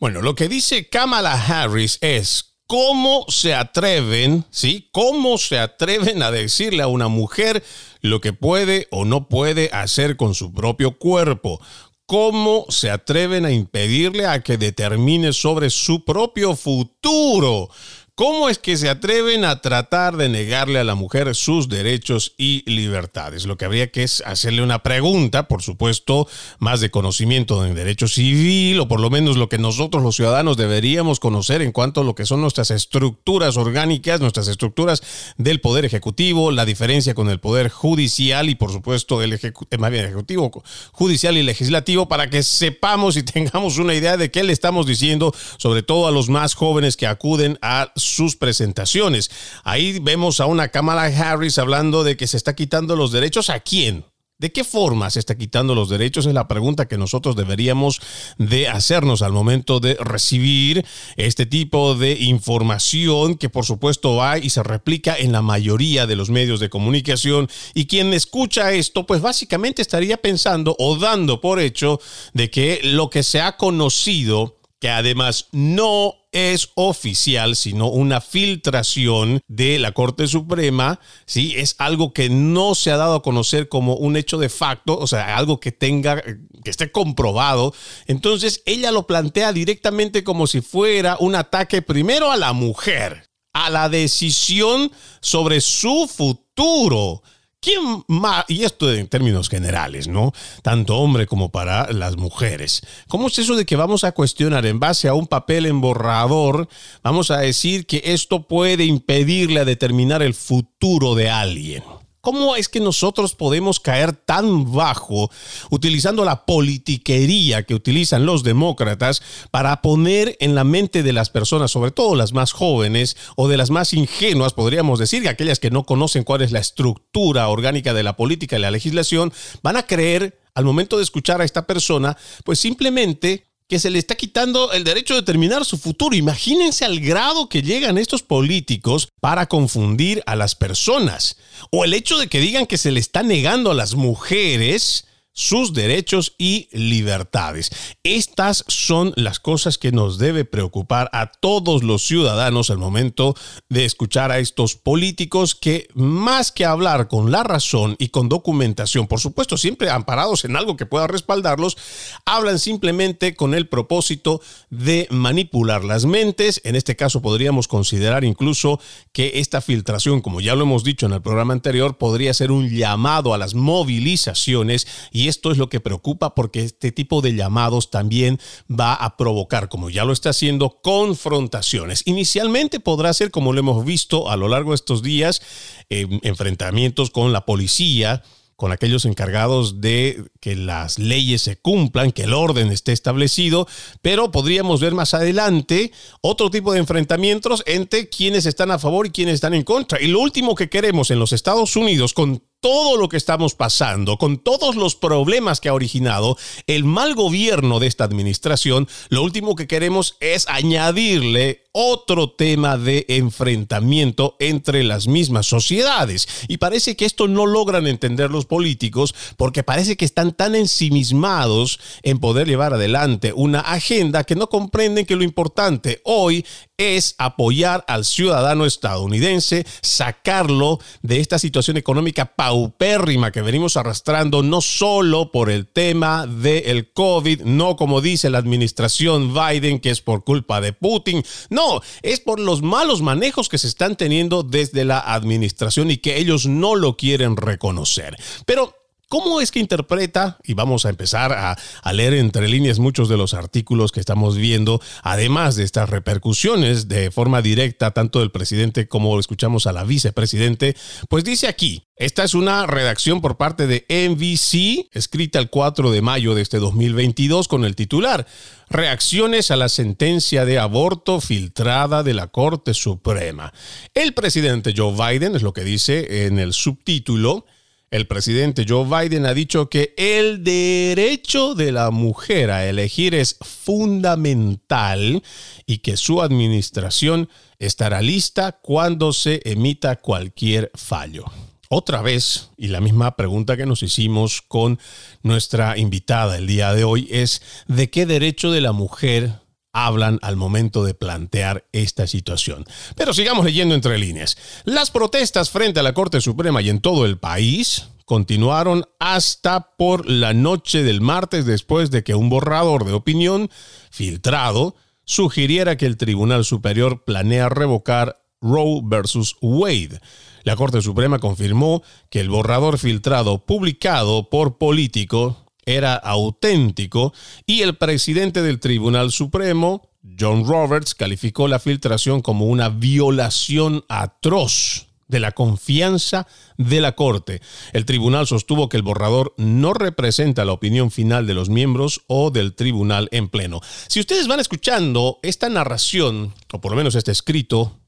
[SPEAKER 1] Bueno, lo que dice Kamala Harris es cómo se atreven, ¿sí? ¿Cómo se atreven a decirle a una mujer lo que puede o no puede hacer con su propio cuerpo? ¿Cómo se atreven a impedirle a que determine sobre su propio futuro? ¿Cómo es que se atreven a tratar de negarle a la mujer sus derechos y libertades? Lo que habría que es hacerle una pregunta, por supuesto, más de conocimiento en derecho civil, o por lo menos lo que nosotros los ciudadanos deberíamos conocer en cuanto a lo que son nuestras estructuras orgánicas, nuestras estructuras del poder ejecutivo, la diferencia con el poder judicial y por supuesto el ejecutivo, más bien ejecutivo, judicial y legislativo, para que sepamos y tengamos una idea de qué le estamos diciendo, sobre todo a los más jóvenes que acuden a sus presentaciones. Ahí vemos a una Kamala Harris hablando de que se está quitando los derechos a quién. ¿De qué forma se está quitando los derechos? Es la pregunta que nosotros deberíamos de hacernos al momento de recibir este tipo de información que por supuesto va y se replica en la mayoría de los medios de comunicación y quien escucha esto pues básicamente estaría pensando o dando por hecho de que lo que se ha conocido que además no es oficial, sino una filtración de la Corte Suprema, ¿sí? Es algo que no se ha dado a conocer como un hecho de facto, o sea, algo que tenga, que esté comprobado. Entonces, ella lo plantea directamente como si fuera un ataque primero a la mujer, a la decisión sobre su futuro. ¿Quién más? Y esto en términos generales, ¿no? Tanto hombre como para las mujeres. ¿Cómo es eso de que vamos a cuestionar en base a un papel emborrador? Vamos a decir que esto puede impedirle a determinar el futuro de alguien. ¿Cómo es que nosotros podemos caer tan bajo utilizando la politiquería que utilizan los demócratas para poner en la mente de las personas, sobre todo las más jóvenes o de las más ingenuas, podríamos decir, aquellas que no conocen cuál es la estructura orgánica de la política y la legislación, van a creer al momento de escuchar a esta persona, pues simplemente que se le está quitando el derecho de determinar su futuro. Imagínense al grado que llegan estos políticos para confundir a las personas. O el hecho de que digan que se le está negando a las mujeres sus derechos y libertades. Estas son las cosas que nos debe preocupar a todos los ciudadanos al momento de escuchar a estos políticos que más que hablar con la razón y con documentación, por supuesto siempre amparados en algo que pueda respaldarlos, hablan simplemente con el propósito de manipular las mentes. En este caso podríamos considerar incluso que esta filtración, como ya lo hemos dicho en el programa anterior, podría ser un llamado a las movilizaciones y y esto es lo que preocupa porque este tipo de llamados también va a provocar, como ya lo está haciendo, confrontaciones. Inicialmente podrá ser, como lo hemos visto a lo largo de estos días, enfrentamientos con la policía, con aquellos encargados de que las leyes se cumplan, que el orden esté establecido, pero podríamos ver más adelante otro tipo de enfrentamientos entre quienes están a favor y quienes están en contra. Y lo último que queremos en los Estados Unidos con todo lo que estamos pasando, con todos los problemas que ha originado el mal gobierno de esta administración, lo último que queremos es añadirle otro tema de enfrentamiento entre las mismas sociedades. Y parece que esto no logran entender los políticos porque parece que están tan ensimismados en poder llevar adelante una agenda que no comprenden que lo importante hoy es apoyar al ciudadano estadounidense, sacarlo de esta situación económica paupérrima que venimos arrastrando, no solo por el tema del COVID, no como dice la administración Biden, que es por culpa de Putin, no, es por los malos manejos que se están teniendo desde la administración y que ellos no lo quieren reconocer. Pero ¿Cómo es que interpreta? Y vamos a empezar a, leer entre líneas muchos de los artículos que estamos viendo, además de estas repercusiones de forma directa, tanto del presidente como escuchamos a la vicepresidente, pues dice aquí, esta es una redacción por parte de NBC, escrita el 4 de mayo de este 2022 con el titular, Reacciones a la sentencia de aborto filtrada de la Corte Suprema. El presidente Joe Biden, es lo que dice en el subtítulo, el presidente Joe Biden ha dicho que el derecho de la mujer a elegir es fundamental y que su administración estará lista cuando se emita cualquier fallo. Otra vez, y la misma pregunta que nos hicimos con nuestra invitada el día de hoy es, ¿de qué derecho de la mujer hablan al momento de plantear esta situación. Pero sigamos leyendo entre líneas. Las protestas frente a la Corte Suprema y en todo el país continuaron hasta por la noche del martes después de que un borrador de opinión filtrado sugiriera que el Tribunal Superior planea revocar Roe versus Wade. La Corte Suprema confirmó que el borrador filtrado publicado por Político era auténtico y el presidente del Tribunal Supremo, John Roberts, calificó la filtración como una violación atroz de la confianza de la Corte. El tribunal sostuvo que el borrador no representa la opinión final de los miembros o del tribunal en pleno. Si ustedes van escuchando esta narración, o por lo menos este escrito,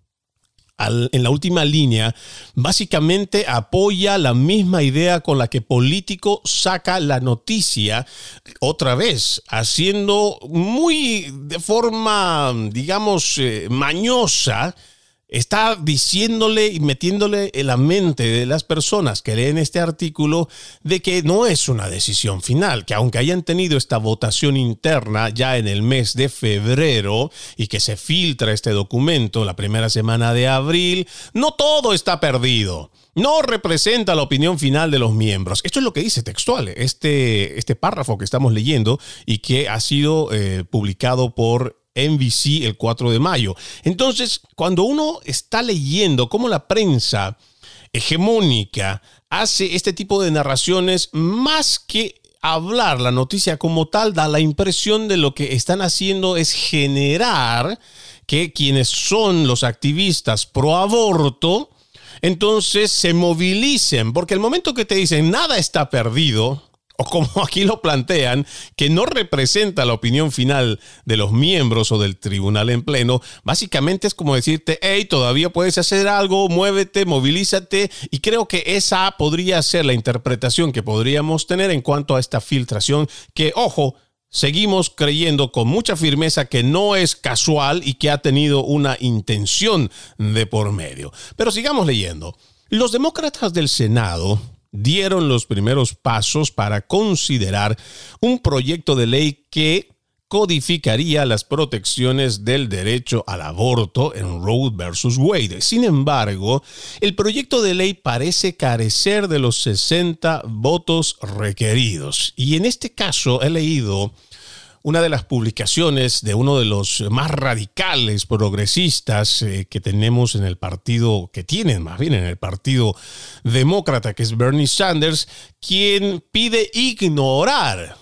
[SPEAKER 1] en la última línea, básicamente apoya la misma idea con la que Político saca la noticia otra vez, haciendo muy de forma, digamos, eh, mañosa está diciéndole y metiéndole en la mente de las personas que leen este artículo de que no es una decisión final, que aunque hayan tenido esta votación interna ya en el mes de febrero y que se filtra este documento la primera semana de abril, no todo está perdido. No representa la opinión final de los miembros. Esto es lo que dice textual, este, este párrafo que estamos leyendo y que ha sido eh, publicado por NBC el 4 de mayo. Entonces, cuando uno está leyendo cómo la prensa hegemónica hace este tipo de narraciones, más que hablar la noticia como tal, da la impresión de lo que están haciendo es generar que quienes son los activistas pro aborto, entonces se movilicen, porque el momento que te dicen nada está perdido, o como aquí lo plantean, que no representa la opinión final de los miembros o del tribunal en pleno, básicamente es como decirte, hey, todavía puedes hacer algo, muévete, movilízate, y creo que esa podría ser la interpretación que podríamos tener en cuanto a esta filtración, que, ojo, seguimos creyendo con mucha firmeza que no es casual y que ha tenido una intención de por medio. Pero sigamos leyendo. Los demócratas del Senado dieron los primeros pasos para considerar un proyecto de ley que codificaría las protecciones del derecho al aborto en Roe versus Wade. Sin embargo, el proyecto de ley parece carecer de los 60 votos requeridos. Y en este caso he leído una de las publicaciones de uno de los más radicales progresistas eh, que tenemos en el partido, que tienen más bien en el partido demócrata, que es Bernie Sanders, quien pide ignorar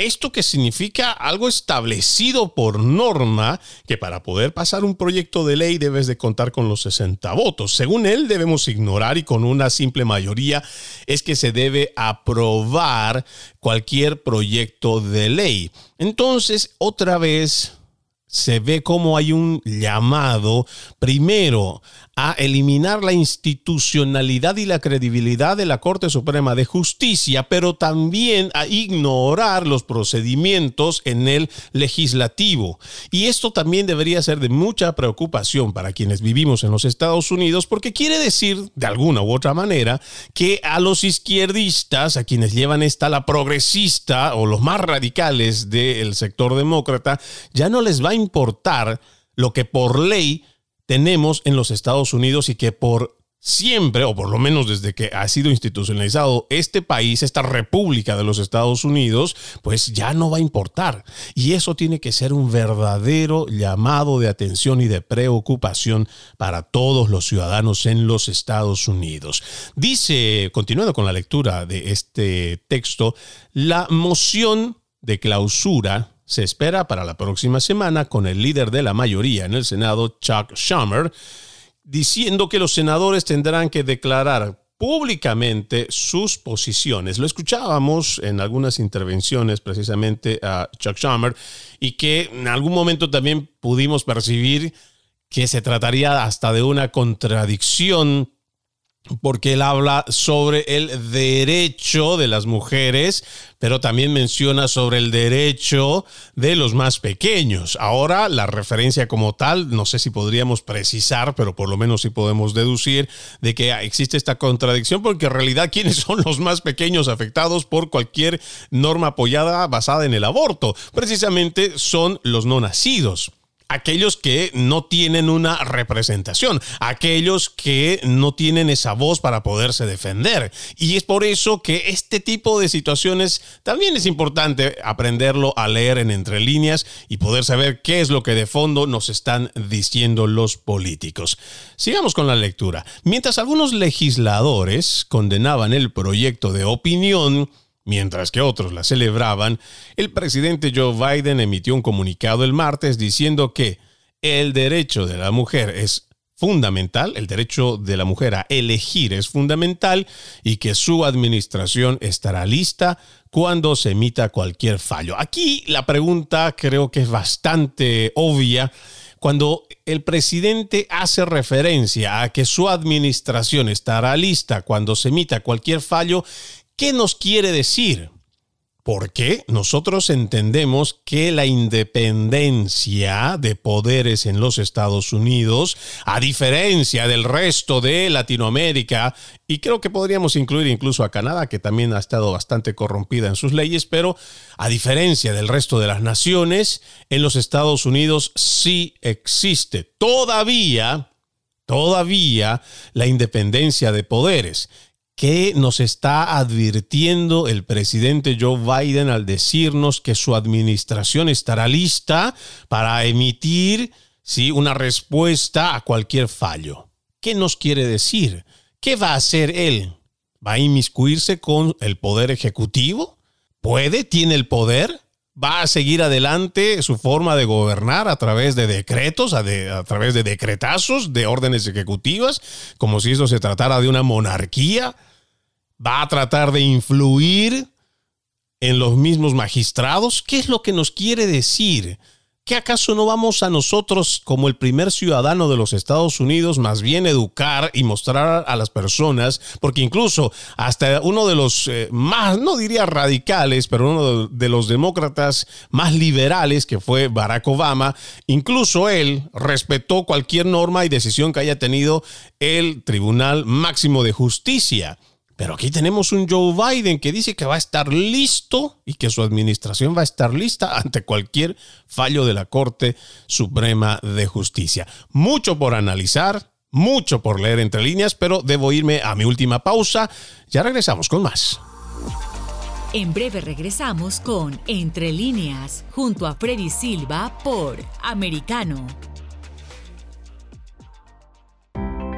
[SPEAKER 1] esto que significa algo establecido por norma, que para poder pasar un proyecto de ley debes de contar con los 60 votos. Según él debemos ignorar y con una simple mayoría es que se debe aprobar cualquier proyecto de ley. Entonces, otra vez se ve como hay un llamado primero a eliminar la institucionalidad y la credibilidad de la Corte Suprema de Justicia, pero también a ignorar los procedimientos en el legislativo. Y esto también debería ser de mucha preocupación para quienes vivimos en los Estados Unidos, porque quiere decir, de alguna u otra manera, que a los izquierdistas, a quienes llevan esta la progresista o los más radicales del sector demócrata, ya no les va a importar lo que por ley tenemos en los Estados Unidos y que por siempre, o por lo menos desde que ha sido institucionalizado este país, esta república de los Estados Unidos, pues ya no va a importar. Y eso tiene que ser un verdadero llamado de atención y de preocupación para todos los ciudadanos en los Estados Unidos. Dice, continuando con la lectura de este texto, la moción de clausura se espera para la próxima semana con el líder de la mayoría en el Senado, Chuck Schumer, diciendo que los senadores tendrán que declarar públicamente sus posiciones. Lo escuchábamos en algunas intervenciones precisamente a Chuck Schumer y que en algún momento también pudimos percibir que se trataría hasta de una contradicción porque él habla sobre el derecho de las mujeres, pero también menciona sobre el derecho de los más pequeños. Ahora, la referencia como tal, no sé si podríamos precisar, pero por lo menos sí podemos deducir de que existe esta contradicción, porque en realidad, ¿quiénes son los más pequeños afectados por cualquier norma apoyada basada en el aborto? Precisamente son los no nacidos aquellos que no tienen una representación, aquellos que no tienen esa voz para poderse defender. Y es por eso que este tipo de situaciones también es importante aprenderlo a leer en entre líneas y poder saber qué es lo que de fondo nos están diciendo los políticos. Sigamos con la lectura. Mientras algunos legisladores condenaban el proyecto de opinión, Mientras que otros la celebraban, el presidente Joe Biden emitió un comunicado el martes diciendo que el derecho de la mujer es fundamental, el derecho de la mujer a elegir es fundamental y que su administración estará lista cuando se emita cualquier fallo. Aquí la pregunta creo que es bastante obvia. Cuando el presidente hace referencia a que su administración estará lista cuando se emita cualquier fallo, ¿Qué nos quiere decir? Porque nosotros entendemos que la independencia de poderes en los Estados Unidos, a diferencia del resto de Latinoamérica, y creo que podríamos incluir incluso a Canadá, que también ha estado bastante corrompida en sus leyes, pero a diferencia del resto de las naciones, en los Estados Unidos sí existe todavía, todavía la independencia de poderes. ¿Qué nos está advirtiendo el presidente Joe Biden al decirnos que su administración estará lista para emitir ¿sí? una respuesta a cualquier fallo? ¿Qué nos quiere decir? ¿Qué va a hacer él? ¿Va a inmiscuirse con el poder ejecutivo? ¿Puede? ¿Tiene el poder? va a seguir adelante su forma de gobernar a través de decretos, a, a, través de decretazos, de órdenes ejecutivas, como si eso se tratara de una monarquía va a tratar de influir en los mismos magistrados? ¿Qué es lo que nos quiere decir? ¿Qué acaso no vamos a nosotros, como el primer ciudadano de los Estados Unidos, más bien educar y mostrar a las personas? Porque incluso hasta uno de los eh, más, no diría radicales, pero uno de los demócratas más liberales, que fue Barack Obama, incluso él respetó cualquier norma y decisión que haya tenido el Tribunal Máximo de Justicia. Pero aquí tenemos un Joe Biden que dice que va a estar listo y que su administración va a estar lista ante cualquier fallo de la Corte Suprema de Justicia. Mucho por analizar, mucho por leer entre líneas, pero debo irme a mi última pausa. Ya regresamos con más.
[SPEAKER 3] En breve regresamos con Entre líneas, junto a Freddy Silva por Americano.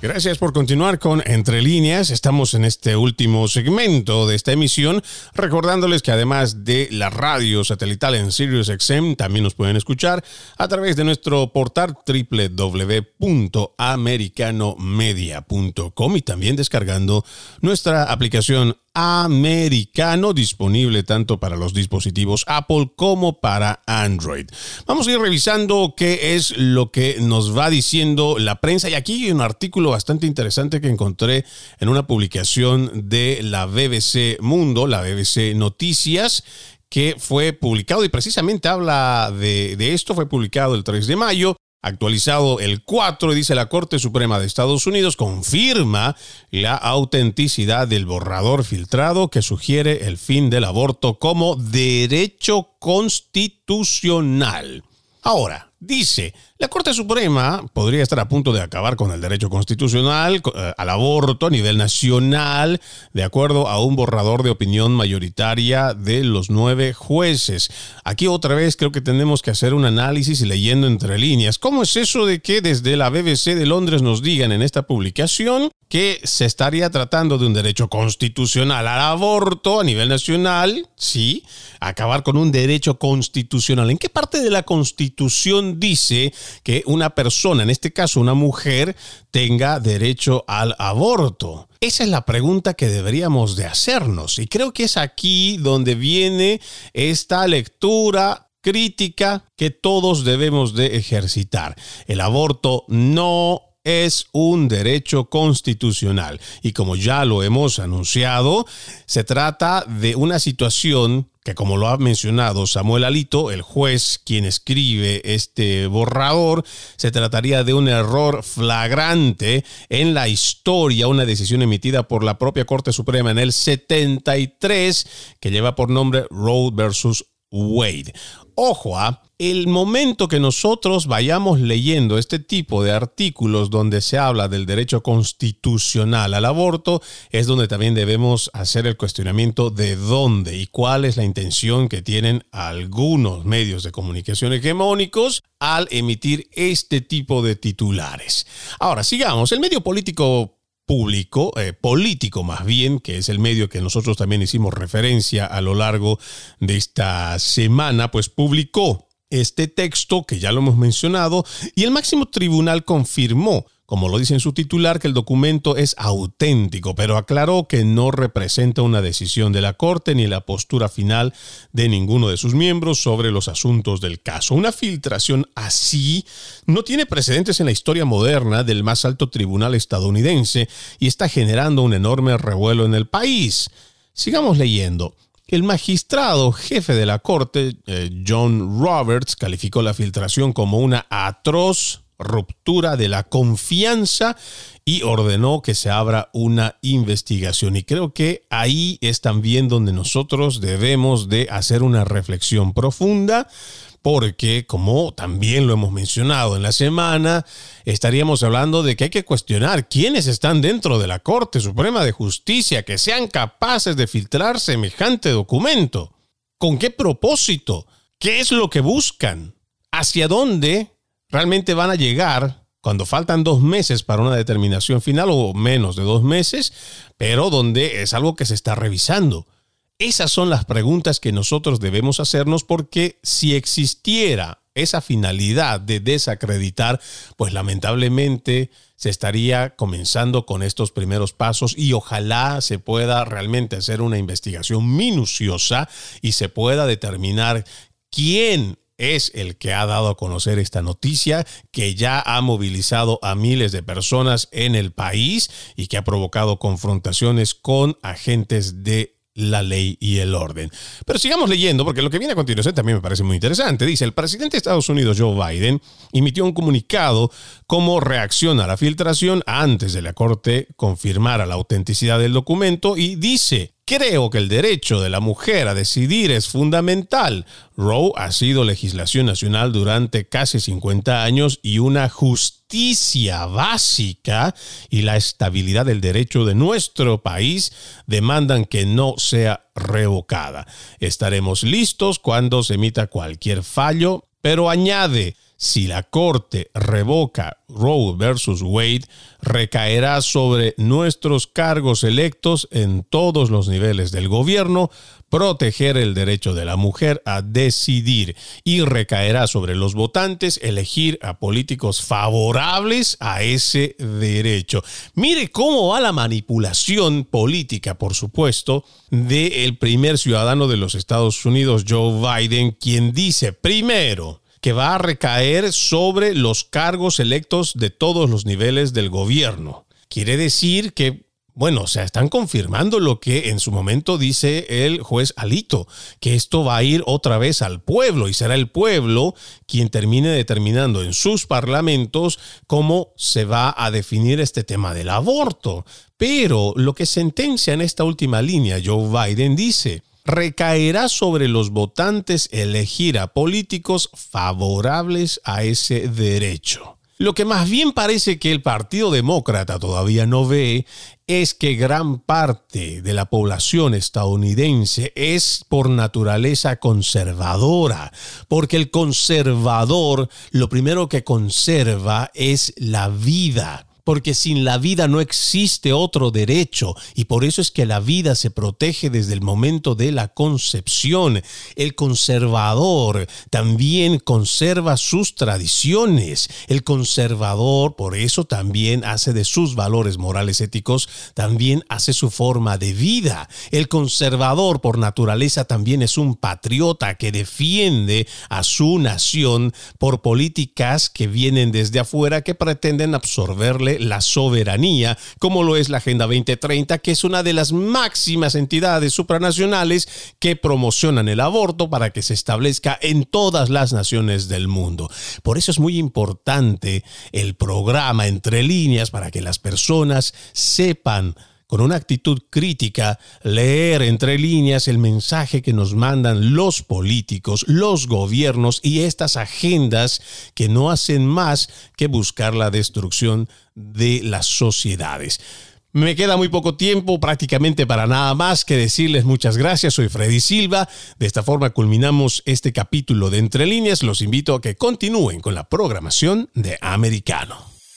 [SPEAKER 1] Gracias por continuar con Entre líneas. Estamos en este último segmento de esta emisión, recordándoles que además de la radio satelital en SiriusXM, también nos pueden escuchar a través de nuestro portal www.americanomedia.com y también descargando nuestra aplicación americano disponible tanto para los dispositivos Apple como para Android. Vamos a ir revisando qué es lo que nos va diciendo la prensa y aquí hay un artículo bastante interesante que encontré en una publicación de la BBC Mundo, la BBC Noticias, que fue publicado y precisamente habla de, de, esto, fue publicado el 3 de mayo Actualizado el 4, dice la Corte Suprema de Estados Unidos, confirma la autenticidad del borrador filtrado que sugiere el fin del aborto como derecho constitucional. Ahora, dice, la Corte Suprema podría estar a punto de acabar con el derecho constitucional eh, al aborto a nivel nacional, de acuerdo a un borrador de opinión mayoritaria de los nueve jueces. Aquí otra vez creo que tenemos que hacer un análisis y leyendo entre líneas. ¿Cómo es eso de que desde la BBC de Londres nos digan en esta publicación que se estaría tratando de un derecho constitucional al aborto a nivel nacional, sí, acabar con un derecho constitucional. ¿En qué parte de la Constitución dice que una persona, en este caso una mujer, tenga derecho al aborto? Esa es la pregunta que deberíamos de hacernos y creo que es aquí donde viene esta lectura crítica que todos debemos de ejercitar. El aborto no es un derecho constitucional y como ya lo hemos anunciado, se trata de una situación que como lo ha mencionado Samuel Alito, el juez quien escribe este borrador, se trataría de un error flagrante en la historia, una decisión emitida por la propia Corte Suprema en el 73 que lleva por nombre Roe versus Wade. Ojo a ¿ah? El momento que nosotros vayamos leyendo este tipo de artículos donde se habla del derecho constitucional al aborto, es donde también debemos hacer el cuestionamiento de dónde y cuál es la intención que tienen algunos medios de comunicación hegemónicos al emitir este tipo de titulares. Ahora, sigamos. El medio político público, eh, político más bien, que es el medio que nosotros también hicimos referencia a lo largo de esta semana, pues publicó este texto que ya lo hemos mencionado y el máximo tribunal confirmó como lo dice en su titular, que el documento es auténtico, pero aclaró que no representa una decisión de la Corte ni la postura final de ninguno de sus miembros sobre los asuntos del caso. Una filtración así no tiene precedentes en la historia moderna del más alto tribunal estadounidense y está generando un enorme revuelo en el país. Sigamos leyendo. El magistrado jefe de la Corte, eh, John Roberts, calificó la filtración como una atroz ruptura de la confianza y ordenó que se abra una investigación. Y creo que ahí es también donde nosotros debemos de hacer una reflexión profunda porque como también lo hemos mencionado en la semana, estaríamos hablando de que hay que cuestionar quiénes están dentro de la Corte Suprema de Justicia que sean capaces de filtrar semejante documento. ¿Con qué propósito? ¿Qué es lo que buscan? ¿Hacia dónde realmente van a llegar cuando faltan dos meses para una determinación final o menos de dos meses, pero donde es algo que se está revisando. Esas son las preguntas que nosotros debemos hacernos porque si existiera esa finalidad de desacreditar, pues lamentablemente se estaría comenzando con estos primeros pasos y ojalá se pueda realmente hacer una investigación minuciosa y se pueda determinar quién es el que ha dado a conocer esta noticia que ya ha movilizado a miles de personas en el país y que ha provocado confrontaciones con agentes de la ley y el orden. Pero sigamos leyendo porque lo que viene a continuación también me parece muy interesante. Dice, el presidente de Estados Unidos, Joe Biden, emitió un comunicado como reacción a la filtración antes de la Corte confirmara la autenticidad del documento y dice, Creo que el derecho de la mujer a decidir es fundamental. Roe ha sido legislación nacional durante casi 50 años y una justicia básica y la estabilidad del derecho de nuestro país demandan que no sea revocada. Estaremos listos cuando se emita cualquier fallo, pero añade, si la Corte revoca Roe versus Wade, recaerá sobre nuestros cargos electos en todos los niveles del gobierno proteger el derecho de la mujer a decidir y recaerá sobre los votantes elegir a políticos favorables a ese derecho. Mire cómo va la manipulación política, por supuesto, del primer ciudadano de los Estados Unidos, Joe Biden, quien dice primero, que va a recaer sobre los cargos electos de todos los niveles del gobierno. Quiere decir que bueno, o sea, están confirmando lo que en su momento dice el juez Alito, que esto va a ir otra vez al pueblo y será el pueblo quien termine determinando en sus parlamentos cómo se va a definir este tema del aborto. Pero lo que sentencia en esta última línea Joe Biden dice, recaerá sobre los votantes elegir a políticos favorables a ese derecho. Lo que más bien parece que el Partido Demócrata todavía no ve es que gran parte de la población estadounidense es por naturaleza conservadora, porque el conservador lo primero que conserva es la vida porque sin la vida no existe otro derecho y por eso es que la vida se protege desde el momento de la concepción. El conservador también conserva sus tradiciones. El conservador por eso también hace de sus valores morales éticos, también hace su forma de vida. El conservador por naturaleza también es un patriota que defiende a su nación por políticas que vienen desde afuera que pretenden absorberle la soberanía, como lo es la Agenda 2030, que es una de las máximas entidades supranacionales que promocionan el aborto para que se establezca en todas las naciones del mundo. Por eso es muy importante el programa entre líneas para que las personas sepan con una actitud crítica, leer entre líneas el mensaje que nos mandan los políticos, los gobiernos y estas agendas que no hacen más que buscar la destrucción de las sociedades. Me queda muy poco tiempo, prácticamente para nada más que decirles muchas gracias. Soy Freddy Silva. De esta forma culminamos este capítulo de Entre líneas. Los invito a que continúen con la programación de Americano.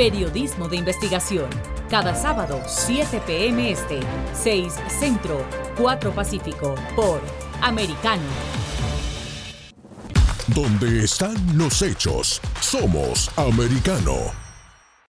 [SPEAKER 3] Periodismo de investigación. Cada sábado, 7 pm este, 6 centro, 4 pacífico por Americano.
[SPEAKER 4] Donde están los hechos, somos americano.